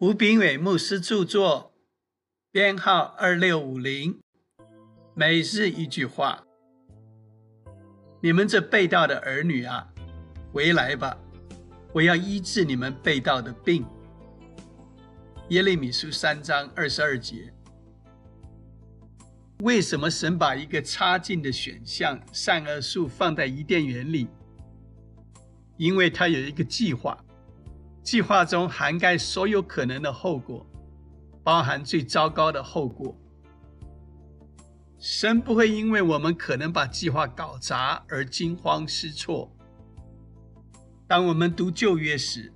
吴炳伟牧师著作，编号二六五零。每日一句话：你们这被盗的儿女啊，回来吧！我要医治你们被盗的病。耶利米书三章二十二节。为什么神把一个差劲的选项善恶树放在伊甸园里？因为他有一个计划，计划中涵盖所有可能的后果，包含最糟糕的后果。神不会因为我们可能把计划搞砸而惊慌失措。当我们读旧约时，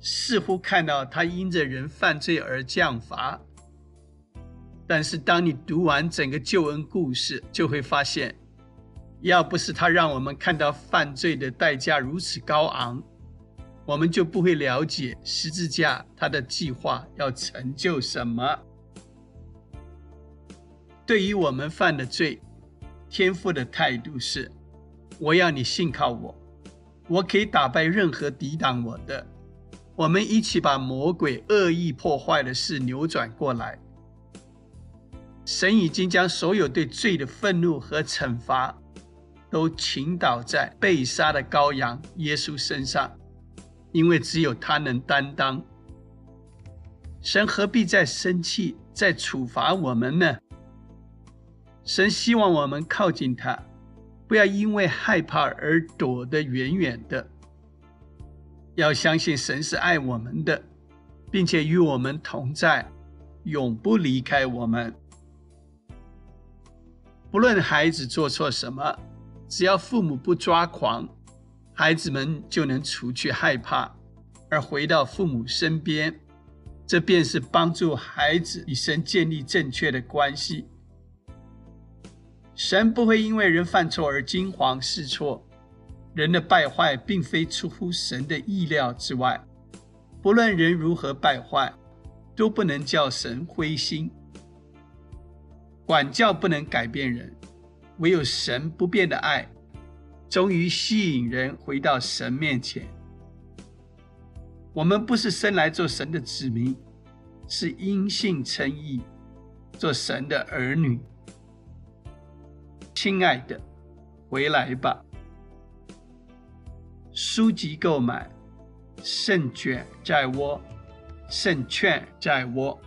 似乎看到他因着人犯罪而降罚，但是当你读完整个救恩故事，就会发现。要不是他让我们看到犯罪的代价如此高昂，我们就不会了解十字架他的计划要成就什么。对于我们犯的罪，天父的态度是：我要你信靠我，我可以打败任何抵挡我的。我们一起把魔鬼恶意破坏的事扭转过来。神已经将所有对罪的愤怒和惩罚。都倾倒在被杀的羔羊耶稣身上，因为只有他能担当。神何必再生气、再处罚我们呢？神希望我们靠近他，不要因为害怕而躲得远远的。要相信神是爱我们的，并且与我们同在，永不离开我们。不论孩子做错什么。只要父母不抓狂，孩子们就能除去害怕，而回到父母身边。这便是帮助孩子与神建立正确的关系。神不会因为人犯错而惊慌失措。人的败坏并非出乎神的意料之外。不论人如何败坏，都不能叫神灰心。管教不能改变人。唯有神不变的爱，终于吸引人回到神面前。我们不是生来做神的子民，是因信称义，做神的儿女。亲爱的，回来吧。书籍购买，胜券在握，胜券在握。